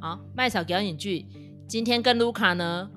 好，麦草表演剧，今天跟卢卡呢。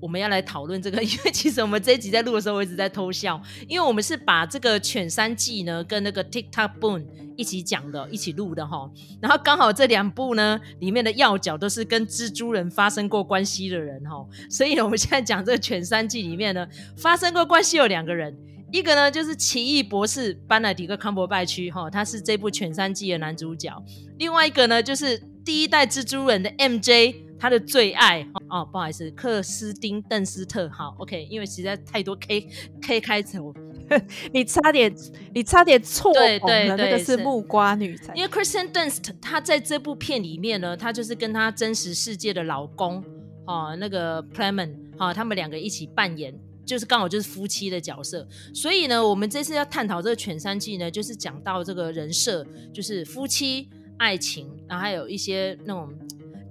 我们要来讨论这个，因为其实我们这一集在录的时候，我一直在偷笑，因为我们是把这个《犬山记》呢跟那个《TikTok Boom》一起讲的，一起录的哈。然后刚好这两部呢里面的要角都是跟蜘蛛人发生过关系的人哈，所以我们现在讲这个《犬山记》里面呢发生过关系有两个人，一个呢就是奇异博士班乃迪克康伯拜区哈，他是这部《犬山记》的男主角，另外一个呢就是第一代蜘蛛人的 MJ。他的最爱哦，不好意思，克斯汀邓斯特，好，OK，因为实在太多 K K 开头，你差点你差点错，对对对，那个是木瓜女才，因为 Kristen Dunst 她在这部片里面呢，她就是跟她真实世界的老公哦，那个 Clement 哈，他们两个一起扮演，就是刚好就是夫妻的角色，所以呢，我们这次要探讨这个《犬山记》呢，就是讲到这个人设，就是夫妻爱情，然后还有一些那种。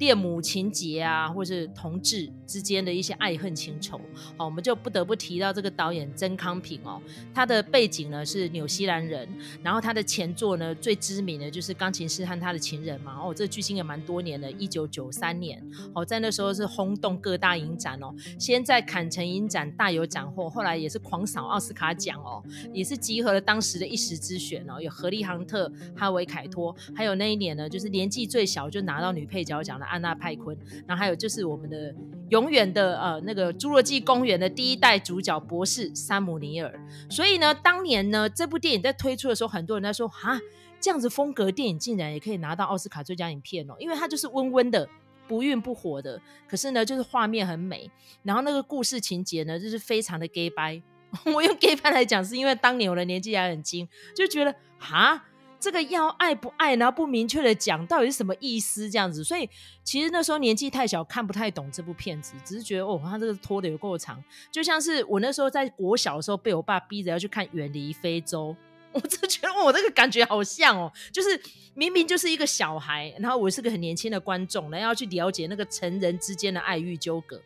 恋母情结啊，或是同志之间的一些爱恨情仇，好，我们就不得不提到这个导演曾康平哦，他的背景呢是纽西兰人，然后他的前作呢最知名的就是《钢琴师和他的情人》嘛，哦，这剧情也蛮多年的，一九九三年，哦，在那时候是轰动各大影展哦，先在坎城影展大有斩获，后来也是狂扫奥斯卡奖哦，也是集合了当时的一时之选哦，有荷莉杭特、哈维凯托，还有那一年呢，就是年纪最小就拿到女配角奖的。安娜派昆，然后还有就是我们的永远的呃那个《侏罗纪公园》的第一代主角博士山姆尼尔。所以呢，当年呢这部电影在推出的时候，很多人在说啊，这样子风格电影竟然也可以拿到奥斯卡最佳影片哦，因为它就是温温的，不愠不火的。可是呢，就是画面很美，然后那个故事情节呢，就是非常的 gay 掰。我用 gay 掰来讲，是因为当年我的年纪还很轻，就觉得啊。这个要爱不爱，然后不明确的讲到底是什么意思，这样子，所以其实那时候年纪太小，看不太懂这部片子，只是觉得哦，他这个拖得有够长，就像是我那时候在国小的时候被我爸逼着要去看《远离非洲》，我真的觉得我这个感觉好像哦，就是明明就是一个小孩，然后我是个很年轻的观众，然后要去了解那个成人之间的爱欲纠葛，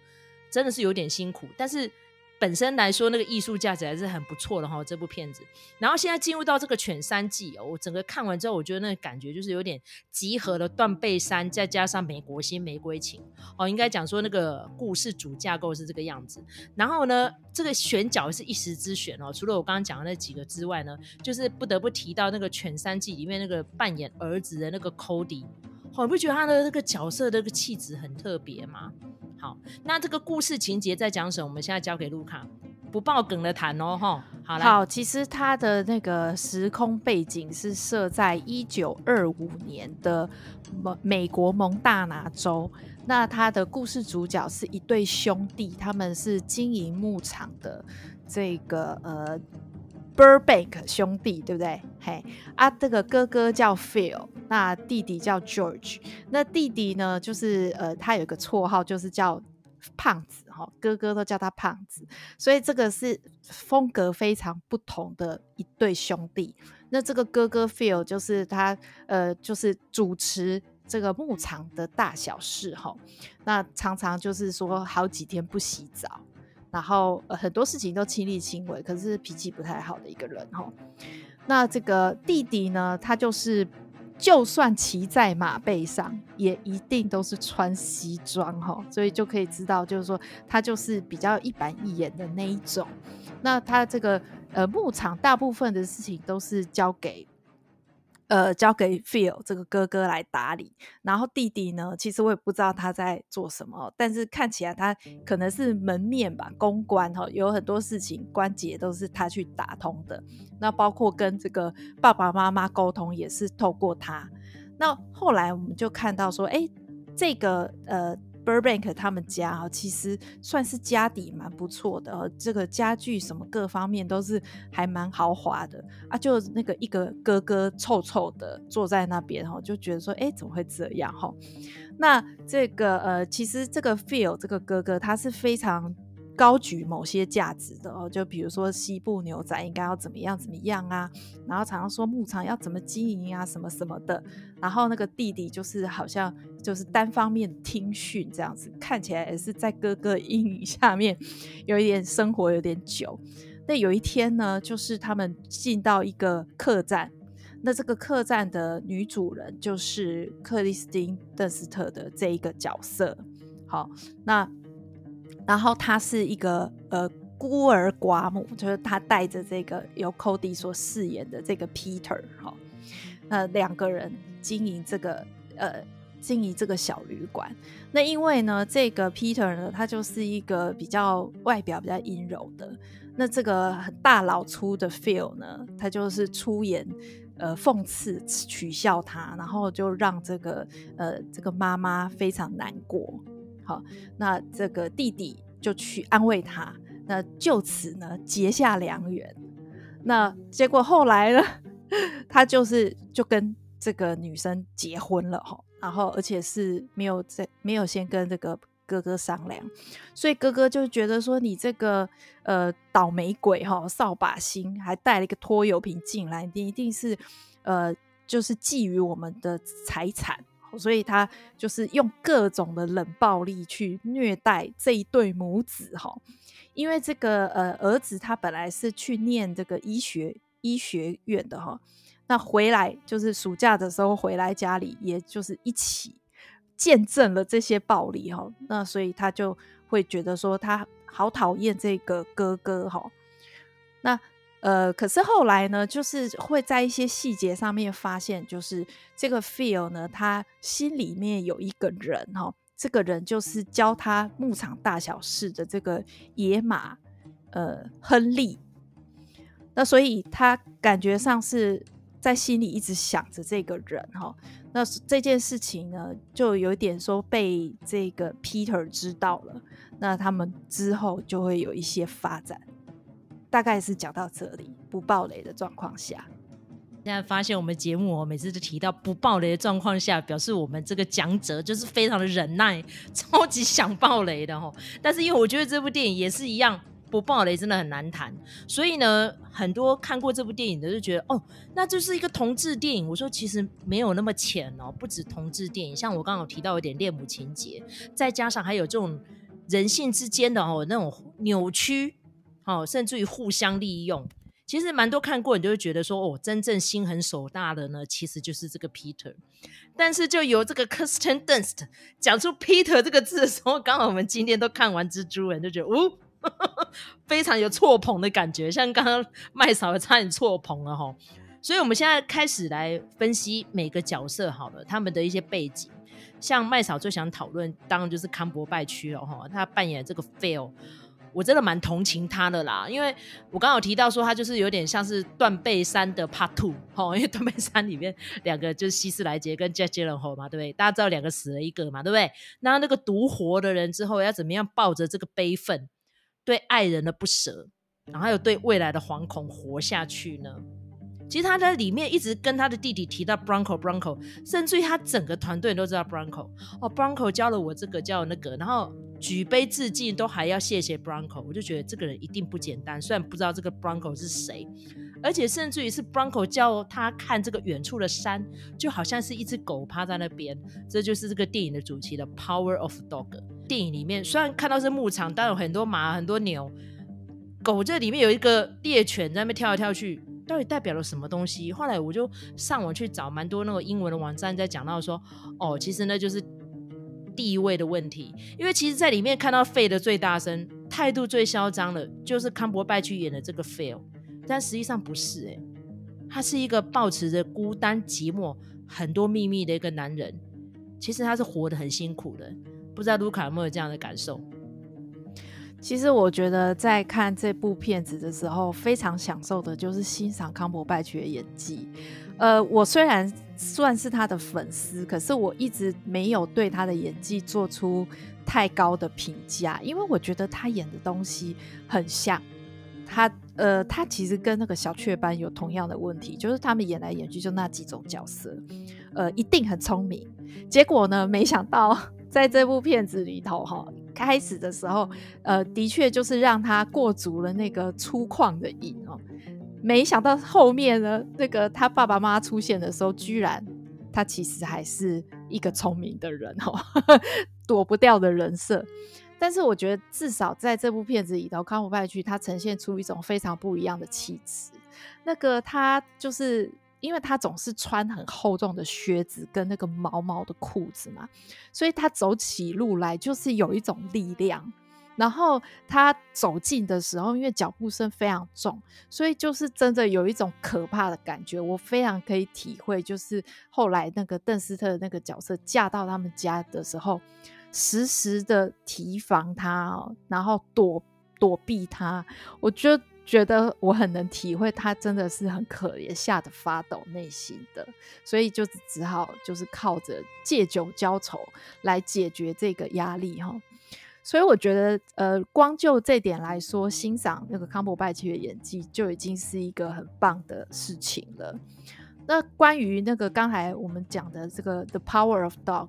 真的是有点辛苦，但是。本身来说，那个艺术价值还是很不错的哈，这部片子。然后现在进入到这个《犬山记》哦，我整个看完之后，我觉得那个感觉就是有点集合了断背山，再加上美国新玫瑰情哦，应该讲说那个故事主架构是这个样子。然后呢，这个选角是一时之选哦，除了我刚刚讲的那几个之外呢，就是不得不提到那个《犬山记》里面那个扮演儿子的那个 Cody。哦，你不觉得他的那个角色的那个气质很特别吗？好，那这个故事情节在讲什么？我们现在交给卢卡，不爆梗的谈哦，哈。好，好，其实他的那个时空背景是设在一九二五年的美美国蒙大拿州。那他的故事主角是一对兄弟，他们是经营牧场的这个呃。Burbank 兄弟对不对？嘿啊，这个哥哥叫 Phil，那弟弟叫 George。那弟弟呢，就是呃，他有一个绰号，就是叫胖子哈，哥哥都叫他胖子。所以这个是风格非常不同的一对兄弟。那这个哥哥 Phil 就是他呃，就是主持这个牧场的大小事哈。那常常就是说好几天不洗澡。然后、呃、很多事情都亲力亲为，可是脾气不太好的一个人哈。那这个弟弟呢，他就是就算骑在马背上，也一定都是穿西装哈，所以就可以知道，就是说他就是比较一板一眼的那一种。那他这个呃牧场大部分的事情都是交给。呃，交给 Phil 这个哥哥来打理，然后弟弟呢，其实我也不知道他在做什么，但是看起来他可能是门面吧，公关哈，有很多事情关节都是他去打通的。那包括跟这个爸爸妈妈沟通也是透过他。那后来我们就看到说，哎，这个呃。Burbank 他们家啊，其实算是家底蛮不错的，这个家具什么各方面都是还蛮豪华的啊。就那个一个哥哥臭臭的坐在那边哈，就觉得说，哎，怎么会这样哈？那这个呃，其实这个 Phil 这个哥哥他是非常。高举某些价值的哦，就比如说西部牛仔应该要怎么样怎么样啊，然后常常说牧场要怎么经营啊，什么什么的。然后那个弟弟就是好像就是单方面听训这样子，看起来也是在哥哥阴影下面有一点生活有点久。那有一天呢，就是他们进到一个客栈，那这个客栈的女主人就是克里斯汀·邓斯特的这一个角色。好，那然后他是一个呃孤儿寡母，就是他带着这个由 Cody 所饰演的这个 Peter，好，那两个人经营这个呃经营这个小旅馆。那因为呢，这个 Peter 呢，他就是一个比较外表比较阴柔的。那这个大老粗的 Phil 呢，他就是出言呃讽刺取笑他，然后就让这个呃这个妈妈非常难过。好，那这个弟弟就去安慰他，那就此呢结下良缘。那结果后来呢，他就是就跟这个女生结婚了哈，然后而且是没有在没有先跟这个。哥哥商量，所以哥哥就觉得说：“你这个呃倒霉鬼哈，扫把星，还带了一个拖油瓶进来，你一定是呃就是觊觎我们的财产。”所以他就是用各种的冷暴力去虐待这一对母子哈。因为这个呃儿子他本来是去念这个医学医学院的哈，那回来就是暑假的时候回来家里，也就是一起。见证了这些暴力哈，那所以他就会觉得说他好讨厌这个哥哥哈。那呃，可是后来呢，就是会在一些细节上面发现，就是这个 feel 呢，他心里面有一个人哈，这个人就是教他牧场大小事的这个野马呃亨利。那所以他感觉上是在心里一直想着这个人哈。那这件事情呢，就有点说被这个 Peter 知道了，那他们之后就会有一些发展，大概是讲到这里，不爆雷的状况下。现在发现我们节目哦，每次都提到不爆雷的状况下，表示我们这个讲者就是非常的忍耐，超级想爆雷的哦。但是因为我觉得这部电影也是一样。不爆雷真的很难谈，所以呢，很多看过这部电影的就觉得，哦，那就是一个同志电影。我说其实没有那么浅哦，不止同志电影，像我刚刚提到有点恋母情节，再加上还有这种人性之间的哦那种扭曲，哦，甚至于互相利用。其实蛮多看过，你就会觉得说，哦，真正心狠手大的呢，其实就是这个 Peter。但是就由这个 Kirsten Dunst 讲出 Peter 这个字的时候，刚好我们今天都看完蜘蛛人，就觉得，哦。非常有错捧的感觉，像刚刚麦嫂也差点错捧了哈。所以，我们现在开始来分析每个角色好了，他们的一些背景。像麦嫂最想讨论，当然就是康伯拜区了哈。他扮演这个 Fail 我真的蛮同情他的啦，因为我刚好提到说他就是有点像是断背山的 Part Two 哈，因为断背山里面两个就是希斯莱杰跟 Jake Gyllenhaal 嘛，对不对？大家知道两个死了一个嘛，对不对？那那个独活的人之后要怎么样抱着这个悲愤？对爱人的不舍，然后还有对未来的惶恐活下去呢？其实他在里面一直跟他的弟弟提到 Bronco Bronco，甚至于他整个团队都知道 Bronco 哦，Bronco 教了我这个教了那个，然后举杯致敬都还要谢谢 Bronco，我就觉得这个人一定不简单。虽然不知道这个 Bronco 是谁，而且甚至于是 Bronco 叫他看这个远处的山，就好像是一只狗趴在那边。这就是这个电影的主题的 Power of Dog。电影里面虽然看到是牧场，但有很多马、很多牛、狗，这里面有一个猎犬在那边跳来跳去。到底代表了什么东西？后来我就上网去找蛮多那个英文的网站，在讲到说，哦，其实呢就是地位的问题。因为其实，在里面看到费的最大声、态度最嚣张的，就是康伯拜去演的这个 Phil，但实际上不是诶、他是一个抱持着孤单、寂寞、很多秘密的一个男人。其实他是活得很辛苦的，不知道卢卡有没有这样的感受？其实我觉得在看这部片子的时候，非常享受的就是欣赏康伯拜区的演技。呃，我虽然算是他的粉丝，可是我一直没有对他的演技做出太高的评价，因为我觉得他演的东西很像他。呃，他其实跟那个小雀斑有同样的问题，就是他们演来演去就那几种角色，呃，一定很聪明。结果呢，没想到在这部片子里头，哈。开始的时候，呃，的确就是让他过足了那个粗犷的瘾哦。没想到后面呢，那个他爸爸妈妈出现的时候，居然他其实还是一个聪明的人哦，躲不掉的人设。但是我觉得至少在这部片子里头，康伯拜区他呈现出一种非常不一样的气质。那个他就是因为他总是穿很厚重的靴子跟那个毛毛的裤子嘛，所以他走起路来就是有一种力量。然后他走近的时候，因为脚步声非常重，所以就是真的有一种可怕的感觉。我非常可以体会，就是后来那个邓斯特那个角色嫁到他们家的时候，时时的提防他，然后躲躲避他，我就觉得我很能体会他真的是很可怜，吓得发抖内心的，所以就只好就是靠着借酒浇愁来解决这个压力哈。所以我觉得，呃，光就这点来说，欣赏那个康伯拜奇的演技就已经是一个很棒的事情了。那关于那个刚才我们讲的这个《The Power of Dog》，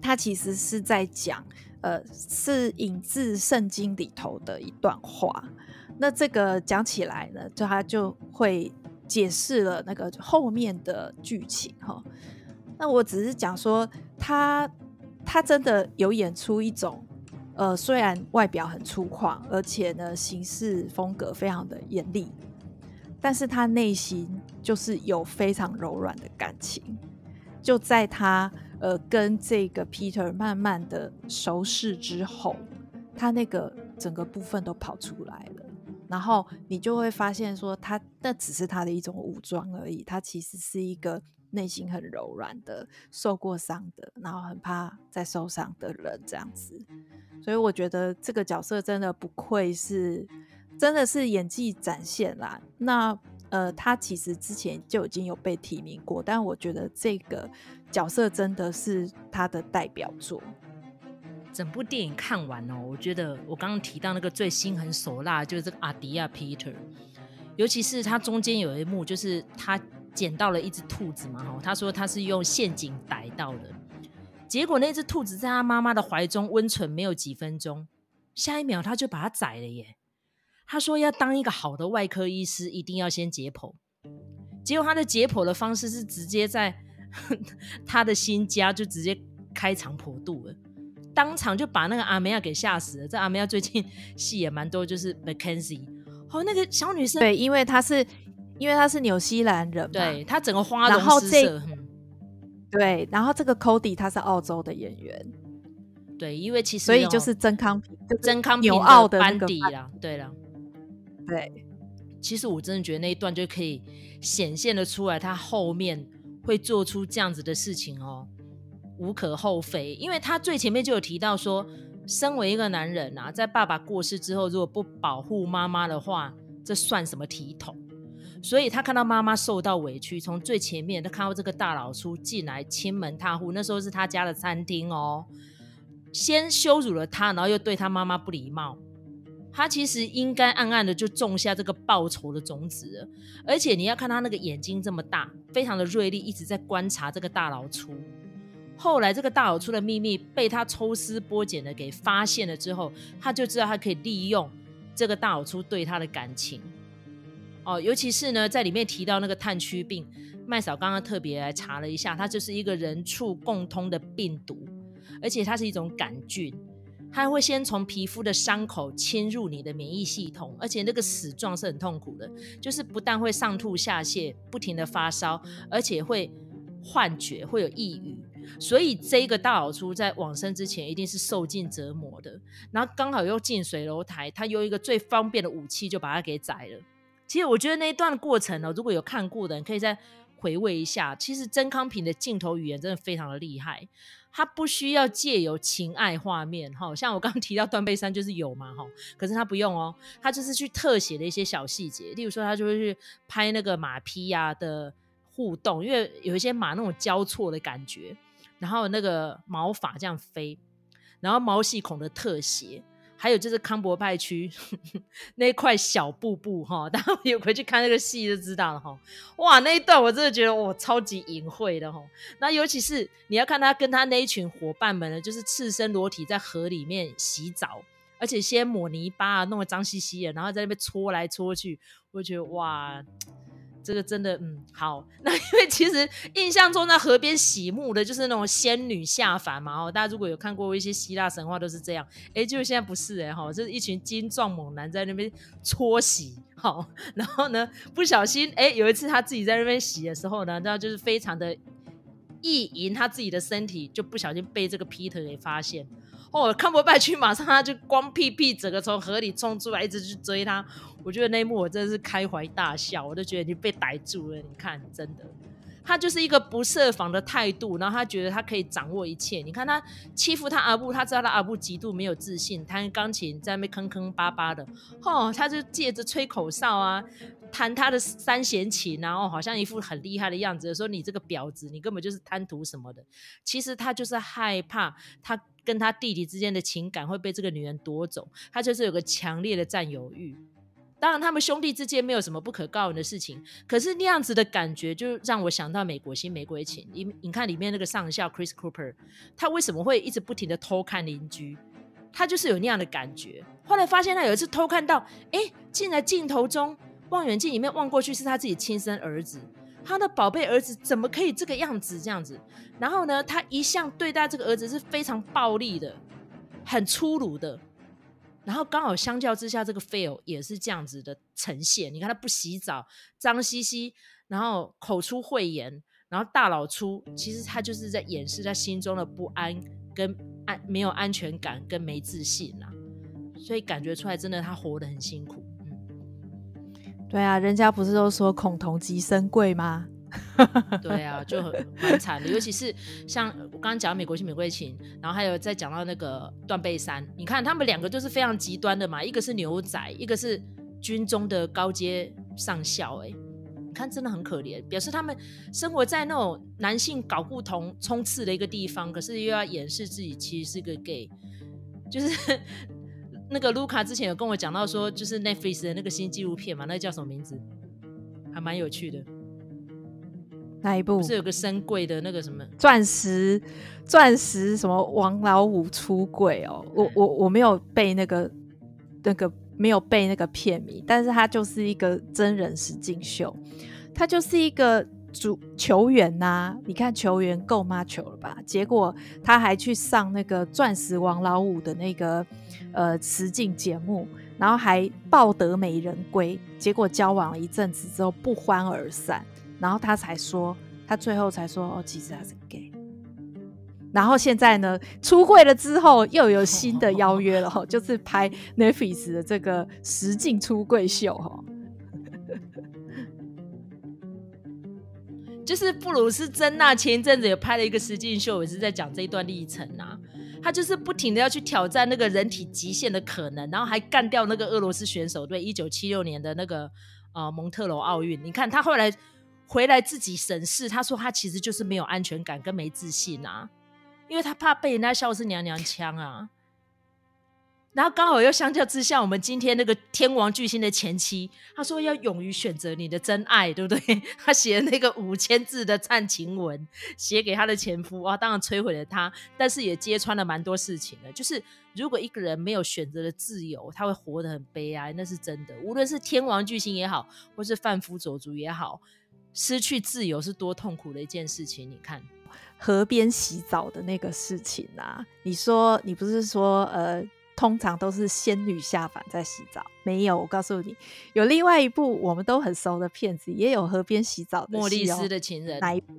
它其实是在讲，呃，是引自圣经里头的一段话。那这个讲起来呢，就它就会解释了那个后面的剧情哈。那我只是讲说，他他真的有演出一种。呃，虽然外表很粗犷，而且呢，行事风格非常的严厉，但是他内心就是有非常柔软的感情。就在他呃跟这个 Peter 慢慢的熟识之后，他那个整个部分都跑出来了，然后你就会发现说他，他那只是他的一种武装而已，他其实是一个内心很柔软的、受过伤的，然后很怕再受伤的人，这样子。所以我觉得这个角色真的不愧是，真的是演技展现啦。那呃，他其实之前就已经有被提名过，但我觉得这个角色真的是他的代表作。整部电影看完哦，我觉得我刚刚提到那个最心狠手辣就是这个阿迪亚 Peter，尤其是他中间有一幕，就是他捡到了一只兔子嘛，哈，他说他是用陷阱逮到的。结果那只兔子在他妈妈的怀中温存没有几分钟，下一秒他就把它宰了耶。他说要当一个好的外科医师，一定要先解剖。结果他的解剖的方式是直接在 他的新家就直接开肠破肚了，当场就把那个阿梅亚给吓死了。这阿梅亚最近戏也蛮多，就是 McKenzie 哦，那个小女生对，因为她是因为他是纽西兰人，对他整个花容失色。对，然后这个 Cody 他是澳洲的演员，对，因为其实所以就是曾康平，曾康平纽澳的班底啦，对了，对，其实我真的觉得那一段就可以显现的出来，他后面会做出这样子的事情哦，无可厚非，因为他最前面就有提到说，身为一个男人啊，在爸爸过世之后，如果不保护妈妈的话，这算什么体统？所以他看到妈妈受到委屈，从最前面他看到这个大老粗进来亲门踏户，那时候是他家的餐厅哦，先羞辱了他，然后又对他妈妈不礼貌，他其实应该暗暗的就种下这个报仇的种子。而且你要看他那个眼睛这么大，非常的锐利，一直在观察这个大老粗。后来这个大老粗的秘密被他抽丝剥茧的给发现了之后，他就知道他可以利用这个大老粗对他的感情。哦，尤其是呢，在里面提到那个炭疽病，麦嫂刚刚特别来查了一下，它就是一个人畜共通的病毒，而且它是一种杆菌，它会先从皮肤的伤口侵入你的免疫系统，而且那个死状是很痛苦的，就是不但会上吐下泻，不停的发烧，而且会幻觉，会有抑郁，所以这一个大老粗在往生之前一定是受尽折磨的，然后刚好又近水楼台，他用一个最方便的武器就把它给宰了。其实我觉得那一段过程呢，如果有看过的人，可以再回味一下。其实曾康平的镜头语言真的非常的厉害，他不需要借由情爱画面，哈，像我刚刚提到断背山就是有嘛，哈，可是他不用哦，他就是去特写的一些小细节，例如说他就会去拍那个马匹呀的互动，因为有一些马那种交错的感觉，然后那个毛发这样飞，然后毛细孔的特写。还有就是康伯拜区 那一块小布布哈，大家有回去看那个戏就知道了哈。哇，那一段我真的觉得我超级隐晦的哈。那尤其是你要看他跟他那一群伙伴们呢，就是赤身裸体在河里面洗澡，而且先抹泥巴，弄得脏兮兮的，然后在那边搓来搓去，我觉得哇，这个真的，嗯，好。那因为其实印象中在河边洗沐的，就是那种仙女下凡嘛。哦，大家如果有看过一些希腊神话，都是这样。哎，就现在不是哎，哈，就是一群精壮猛男在那边搓洗。好，然后呢，不小心，哎，有一次他自己在那边洗的时候呢，然后就是非常的意淫他自己的身体，就不小心被这个 Peter 给发现。哦，康伯拜区马上他就光屁屁整个从河里冲出来，一直去追他。我觉得那一幕我真的是开怀大笑，我都觉得你被逮住了。你看，真的，他就是一个不设防的态度，然后他觉得他可以掌握一切。你看他欺负他阿布，他知道他阿布极度没有自信，弹钢琴在那边坑坑巴巴的。哦，他就借着吹口哨啊，弹他的三弦琴，然后好像一副很厉害的样子，说你这个婊子，你根本就是贪图什么的。其实他就是害怕他。跟他弟弟之间的情感会被这个女人夺走，他就是有个强烈的占有欲。当然，他们兄弟之间没有什么不可告人的事情，可是那样子的感觉就让我想到《美国新玫瑰情》。你你看里面那个上校 Chris Cooper，他为什么会一直不停的偷看邻居？他就是有那样的感觉。后来发现他有一次偷看到，哎，竟然镜头中望远镜里面望过去是他自己亲生儿子。他的宝贝儿子怎么可以这个样子？这样子，然后呢，他一向对待这个儿子是非常暴力的，很粗鲁的。然后刚好相较之下，这个 fail 也是这样子的呈现。你看他不洗澡，脏兮兮，然后口出秽言，然后大老粗，其实他就是在掩饰他心中的不安、跟安没有安全感、跟没自信啊。所以感觉出来，真的他活得很辛苦。对啊，人家不是都说恐同即生贵吗？对啊，就很蛮惨的。尤其是像我刚刚讲美国新玫瑰情，然后还有再讲到那个断背山，你看他们两个就是非常极端的嘛，一个是牛仔，一个是军中的高阶上校，哎，你看真的很可怜，表示他们生活在那种男性搞不同冲刺的一个地方，可是又要掩饰自己其实是个 gay，就是。那个卢卡之前有跟我讲到说，就是 Netflix 的那个新纪录片嘛，那个叫什么名字？还蛮有趣的。哪一部？不是有个深柜的那个什么钻石？钻石什么王老五出柜哦？我我我没有背那个那个没有背那个片名，但是它就是一个真人实境秀，它就是一个。主球员呐、啊，你看球员够妈球了吧？结果他还去上那个钻石王老五的那个呃实境节目，然后还抱得美人归。结果交往了一阵子之后不欢而散，然后他才说，他最后才说哦，其实他是 gay。然后现在呢，出柜了之后又有新的邀约了，哦、就是拍 n e f i s 的这个实境出柜秀哈。就是布鲁斯珍娜前一阵子也拍了一个实境秀，也是在讲这一段历程啊。他就是不停的要去挑战那个人体极限的可能，然后还干掉那个俄罗斯选手，队，一九七六年的那个呃蒙特娄奥运。你看他后来回来自己审视，他说他其实就是没有安全感跟没自信啊，因为他怕被人家笑是娘娘腔啊。然后刚好又相较之下，我们今天那个天王巨星的前妻，他说要勇于选择你的真爱，对不对？他写那个五千字的忏情文，写给他的前夫啊，当然摧毁了他，但是也揭穿了蛮多事情的。就是如果一个人没有选择的自由，他会活得很悲哀，那是真的。无论是天王巨星也好，或是贩夫走卒也好，失去自由是多痛苦的一件事情。你看河边洗澡的那个事情啊，你说你不是说呃？通常都是仙女下凡在洗澡，没有。我告诉你，有另外一部我们都很熟的片子，也有河边洗澡的、哦。莫莉斯的情人哪一部？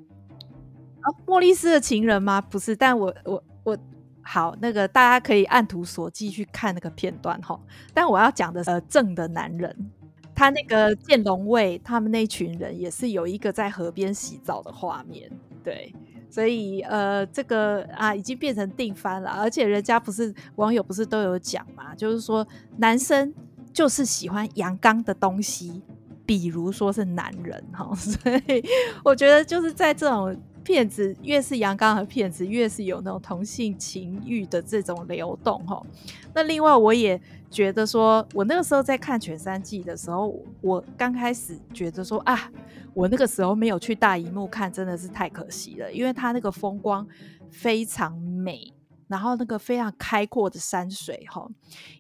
哦，莫莉斯的情人吗？不是，但我我我好，那个大家可以按图索骥去看那个片段哈。但我要讲的是呃，正的男人，他那个剑龙卫他们那群人也是有一个在河边洗澡的画面，对。所以，呃，这个啊，已经变成定番了。而且，人家不是网友不是都有讲嘛，就是说，男生就是喜欢阳刚的东西，比如说是男人哈。所以，我觉得就是在这种骗子，越是阳刚的骗子，越是有那种同性情欲的这种流动哈。那另外，我也觉得说，我那个时候在看全三季的时候，我刚开始觉得说啊。我那个时候没有去大荧幕看，真的是太可惜了，因为它那个风光非常美，然后那个非常开阔的山水哈，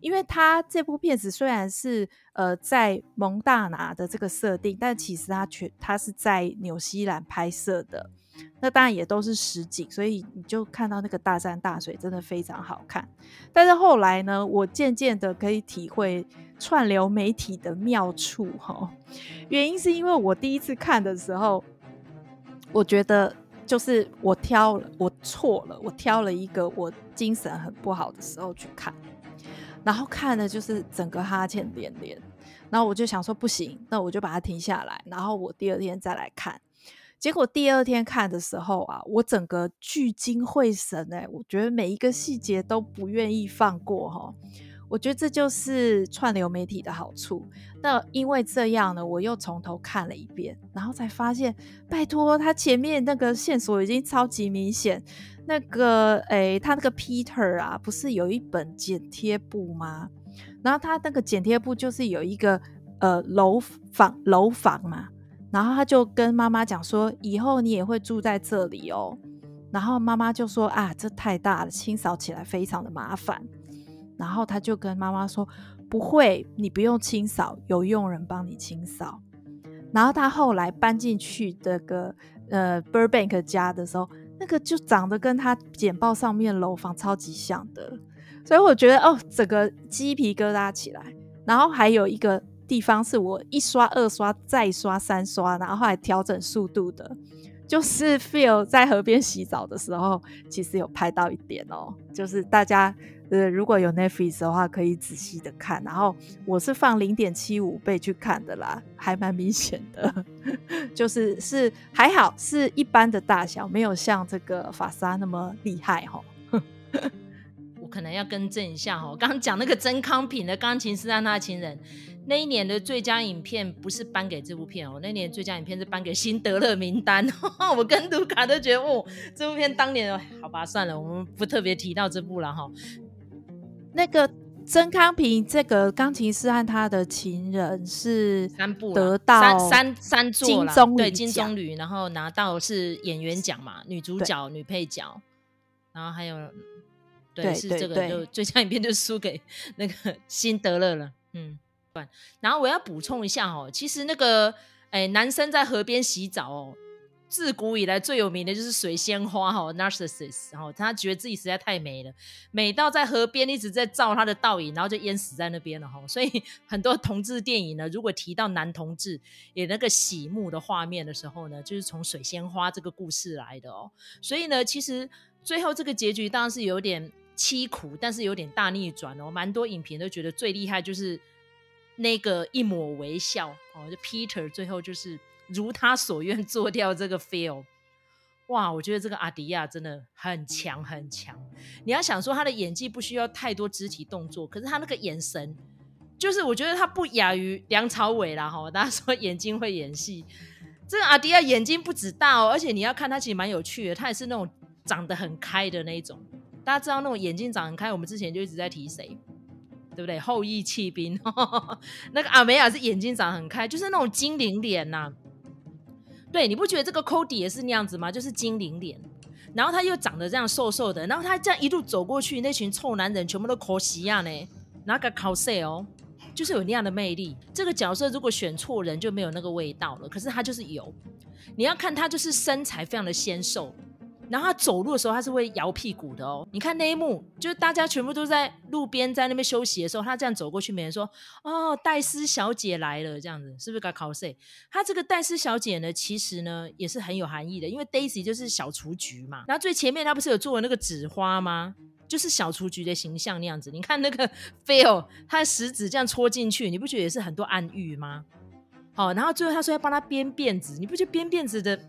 因为它这部片子虽然是呃在蒙大拿的这个设定，但其实它全它是在纽西兰拍摄的，那当然也都是实景，所以你就看到那个大山大水真的非常好看。但是后来呢，我渐渐的可以体会串流媒体的妙处哈，原因是因为我第一次看的时候，我觉得。就是我挑了，我错了，我挑了一个我精神很不好的时候去看，然后看的就是整个哈欠连连，然后我就想说不行，那我就把它停下来，然后我第二天再来看。结果第二天看的时候啊，我整个聚精会神哎、我觉得每一个细节都不愿意放过哈。我觉得这就是串流媒体的好处。那因为这样呢，我又从头看了一遍，然后才发现，拜托，他前面那个线索已经超级明显。那个，诶，他那个 Peter 啊，不是有一本剪贴簿吗？然后他那个剪贴簿就是有一个呃楼房楼房嘛，然后他就跟妈妈讲说，以后你也会住在这里哦。然后妈妈就说啊，这太大了，清扫起来非常的麻烦。然后他就跟妈妈说：“不会，你不用清扫，有佣人帮你清扫。”然后他后来搬进去这个呃 Burbank 家的时候，那个就长得跟他简报上面楼房超级像的，所以我觉得哦，整个鸡皮疙瘩起来。然后还有一个地方是我一刷、二刷、再刷、三刷，然后后来调整速度的，就是 feel 在河边洗澡的时候，其实有拍到一点哦，就是大家。呃，如果有 Netflix 的话，可以仔细的看。然后我是放零点七五倍去看的啦，还蛮明显的，就是是还好是一般的大小，没有像这个法沙那么厉害哈。可能要更正一下哈，刚刚讲那个曾康平的《钢琴师和他的情人》，那一年的最佳影片不是颁给这部片哦，那年最佳影片是颁给《辛德勒名单》。我跟卢卡都觉得哦，这部片当年好吧，算了，我们不特别提到这部了哈。那个曾康平这个钢琴师和他的情人是三部得到三三三座金棕对金棕榈，然后拿到是演员奖嘛，女主角、女配角，然后还有对，对是这个就最佳影片就输给 那个辛德勒了，嗯对。然后我要补充一下哦，其实那个哎男生在河边洗澡哦。自古以来最有名的就是水仙花哈，Narcissus，然后他觉得自己实在太美了，美到在河边一直在照他的倒影，然后就淹死在那边了哈。所以 很多同志电影呢，如果提到男同志也那个洗目的画面的时候呢，就是从水仙花这个故事来的哦。所以呢，其实最后这个结局当然是有点凄苦，但是有点大逆转哦。蛮多影评都觉得最厉害就是那个一抹微笑哦，就 Peter 最后就是。如他所愿做掉这个 Phil，哇！我觉得这个阿迪亚真的很强很强。你要想说他的演技不需要太多肢体动作，可是他那个眼神，就是我觉得他不亚于梁朝伟啦哈。大家说眼睛会演戏，这个阿迪亚眼睛不止大哦，而且你要看他其实蛮有趣的，他也是那种长得很开的那一种。大家知道那种眼睛长很开，我们之前就一直在提谁？对不对？后羿弃兵，那个阿梅亚是眼睛长很开，就是那种精灵脸呐、对，你不觉得这个 Cody 也是那样子吗？就是精灵脸，然后他又长得这样瘦瘦的，然后他这样一路走过去，那群臭男人全部都可惜啊呢，那个 cos 哦，就是有那样的魅力。这个角色如果选错人就没有那个味道了，可是他就是有。你要看他就是身材非常的纤瘦。然后他走路的时候，他是会摇屁股的哦。你看那一幕，就是大家全部都在路边在那边休息的时候，他这样走过去，没人说：“哦，戴斯小姐来了。”这样子是不是该考试？他这个戴斯小姐呢，其实呢也是很有含义的，因为 Daisy 就是小雏菊嘛。然后最前面他不是有做那个纸花吗？就是小雏菊的形象那样子。你看那个 Phil，他的食指这样戳进去，你不觉得也是很多暗喻吗？好，然后最后他说要帮他编辫子，你不觉得编辫子的？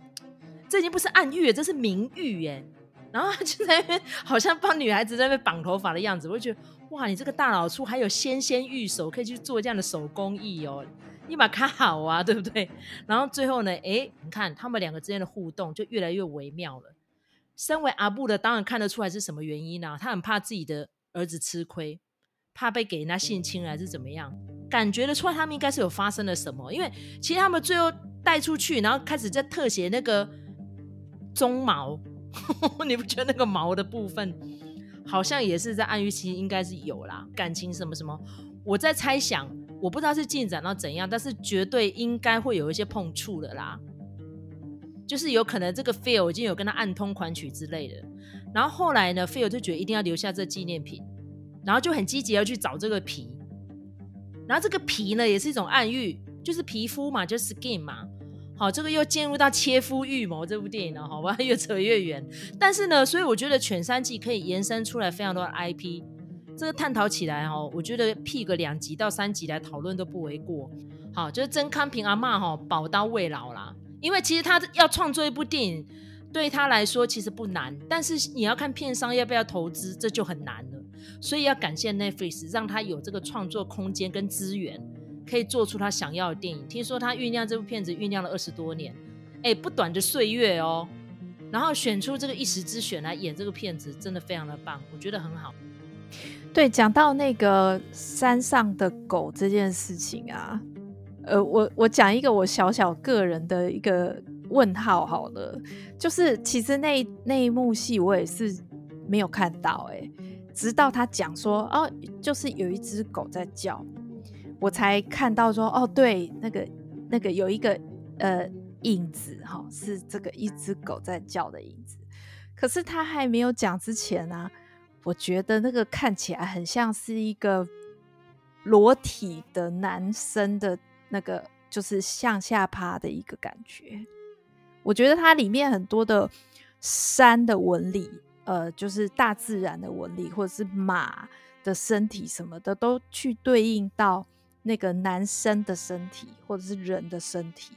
这已经不是暗喻，这是明喻耶。然后他就在那边，好像帮女孩子在那边绑头发的样子。我就觉得，哇，你这个大老粗还有纤纤玉手，可以去做这样的手工艺哦，你把看好啊，对不对？然后最后呢，哎，你看他们两个之间的互动就越来越微妙了。身为阿布的，当然看得出来是什么原因呢、啊？他很怕自己的儿子吃亏，怕被给人家性侵还是怎么样？感觉得出来他们应该是有发生了什么，因为其实他们最后带出去，然后开始在特写那个。鬃毛，你不觉得那个毛的部分好像也是在暗喻，其实应该是有啦，感情什么什么。我在猜想，我不知道是进展到怎样，但是绝对应该会有一些碰触的啦。就是有可能这个 feel 已经有跟他暗通款曲之类的，然后后来呢，feel 就觉得一定要留下这纪念品，然后就很积极要去找这个皮，然后这个皮呢也是一种暗喻，就是皮肤嘛，就是 skin 嘛。好，这个又进入到切肤预谋这部电影了，好吧，越扯越远。但是呢，所以我觉得犬三季可以延伸出来非常多的 IP，这个探讨起来哈，我觉得辟个两集到三集来讨论都不为过。好，就是曾康平阿嬷哈，宝刀未老啦。因为其实他要创作一部电影，对他来说其实不难，但是你要看片商要不要投资，这就很难了。所以要感谢 Netflix，让他有这个创作空间跟资源。可以做出他想要的电影。听说他酝酿这部片子酝酿了二十多年，哎，不短的岁月哦。然后选出这个一时之选来演这个片子，真的非常的棒，我觉得很好。对，讲到那个山上的狗这件事情啊，呃，我我讲一个我小小个人的一个问号好了，就是其实那那一幕戏我也是没有看到，哎，直到他讲说哦，就是有一只狗在叫。我才看到说哦，对，那个那个有一个呃影子哈、是这个一只狗在叫的影子。可是他还没有讲之前呢、啊，我觉得那个看起来很像是一个裸体的男生的那个，就是向下趴的一个感觉。我觉得它里面很多的山的纹理，呃，就是大自然的纹理，或者是马的身体什么的，都去对应到。那个男生的身体，或者是人的身体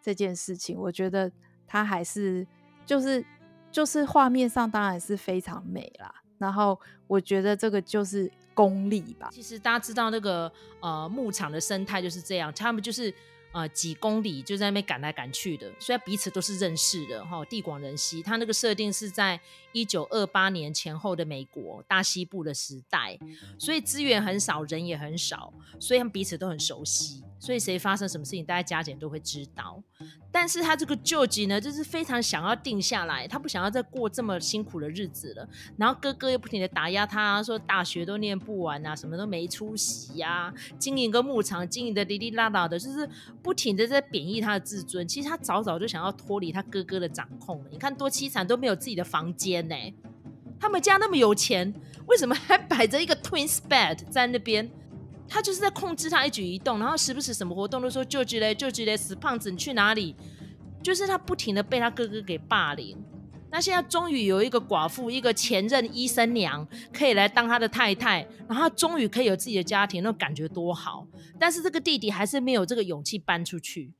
这件事情，我觉得他还是就是就是画面上当然是非常美啦。然后我觉得这个就是功利吧。其实大家知道那个呃牧场的生态就是这样，他们就是。呃，几公里就在那边赶来赶去的，虽然彼此都是认识的哈，地广人稀。他那个设定是在一九二八年前后的美国大西部的时代，所以资源很少，人也很少，所以他们彼此都很熟悉。所以谁发生什么事情，大家加减都会知道。但是他这个救急呢，就是非常想要定下来，他不想要再过这么辛苦的日子了。然后哥哥又不停的打压他，说大学都念不完啊，什么都没出息呀，经营个牧场经营的哩哩啦啦的，就是不停的在贬抑他的自尊。其实他早早就想要脱离他哥哥的掌控了。你看多凄惨，都没有自己的房间呢。他们家那么有钱，为什么还摆着一个 twins bed 在那边？他就是在控制他一举一动，然后时不时什么活动都说救急嘞，救急嘞，死胖子你去哪里？就是他不停的被他哥哥给霸凌。那现在终于有一个寡妇，一个前任医生娘可以来当他的太太，然后他终于可以有自己的家庭，那感觉多好。但是这个弟弟还是没有这个勇气搬出去。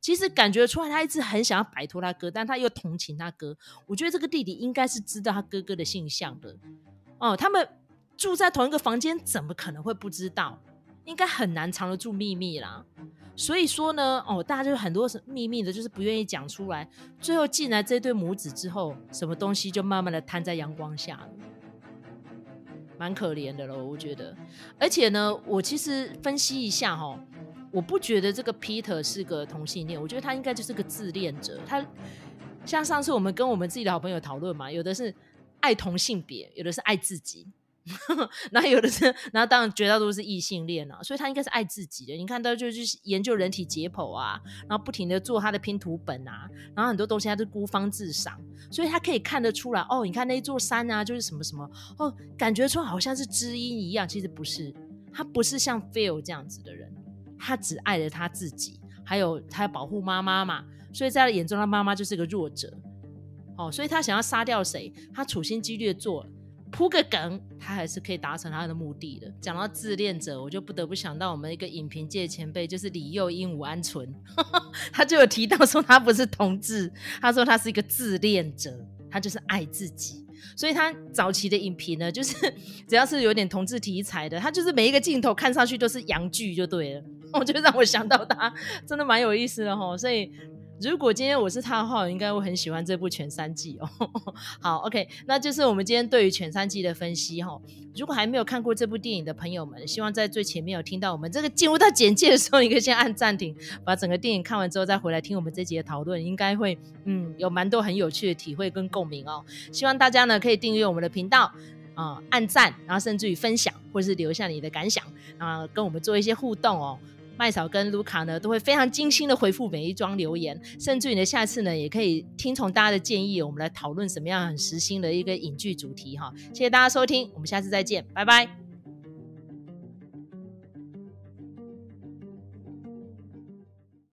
其实感觉出来他一直很想要摆脱他哥，但他又同情他哥。我觉得这个弟弟应该是知道他哥哥的性向的。哦，他们住在同一个房间，怎么可能会不知道？应该很难藏得住秘密啦，所以说呢，哦，大家就很多秘密的，就是不愿意讲出来。最后进来这对母子之后，什么东西就慢慢的摊在阳光下了，蛮可怜的了，我觉得。而且呢，我其实分析一下哈，我不觉得这个 Peter 是个同性恋，我觉得他应该就是个自恋者。他像上次我们跟我们自己的好朋友讨论嘛，有的是爱同性别，有的是爱自己。那有的是，然后当然绝大多数是异性恋啊，所以他应该是爱自己的。你看，到就去研究人体解剖啊，然后不停的做他的拼图本啊，然后很多东西他都孤芳自赏，所以他可以看得出来哦。你看那一座山啊，就是什么什么哦，感觉出好像是知音一样，其实不是，他不是像 Phil 这样子的人，他只爱了他自己，还有他要保护妈妈嘛，所以在他眼中，他妈妈就是个弱者。哦，所以他想要杀掉谁，他处心积虑的做。铺个梗，他还是可以达成他的目的的。讲到自恋者，我就不得不想到我们一个影评界前辈，就是李幼英、武安纯，他就有提到说他不是同志，他说他是一个自恋者，他就是爱自己。所以他早期的影评呢，就是 只要是有点同志题材的，他就是每一个镜头看上去都是阳具就对了。我就让我想到他，真的蛮有意思的齁。所以。如果今天我是他的话，我应该会很喜欢这部《全三季》哦。好，OK，那就是我们今天对于《全三季》的分析哈。如果还没有看过这部电影的朋友们，希望在最前面有听到我们这个进入到简介的时候，你可以先按暂停，把整个电影看完之后再回来听我们这集的讨论，应该会嗯有蛮多很有趣的体会跟共鸣哦。希望大家呢可以订阅我们的频道。啊、按赞，然后甚至于分享，或是留下你的感想，啊、呃，跟我们做一些互动哦。麦嫂跟卢卡呢，都会非常精心的回复每一桩留言，甚至于呢，下次呢，也可以听从大家的建议，我们来讨论什么样很实心的一个影剧主题哈。谢谢大家收听，我们下次再见，拜拜。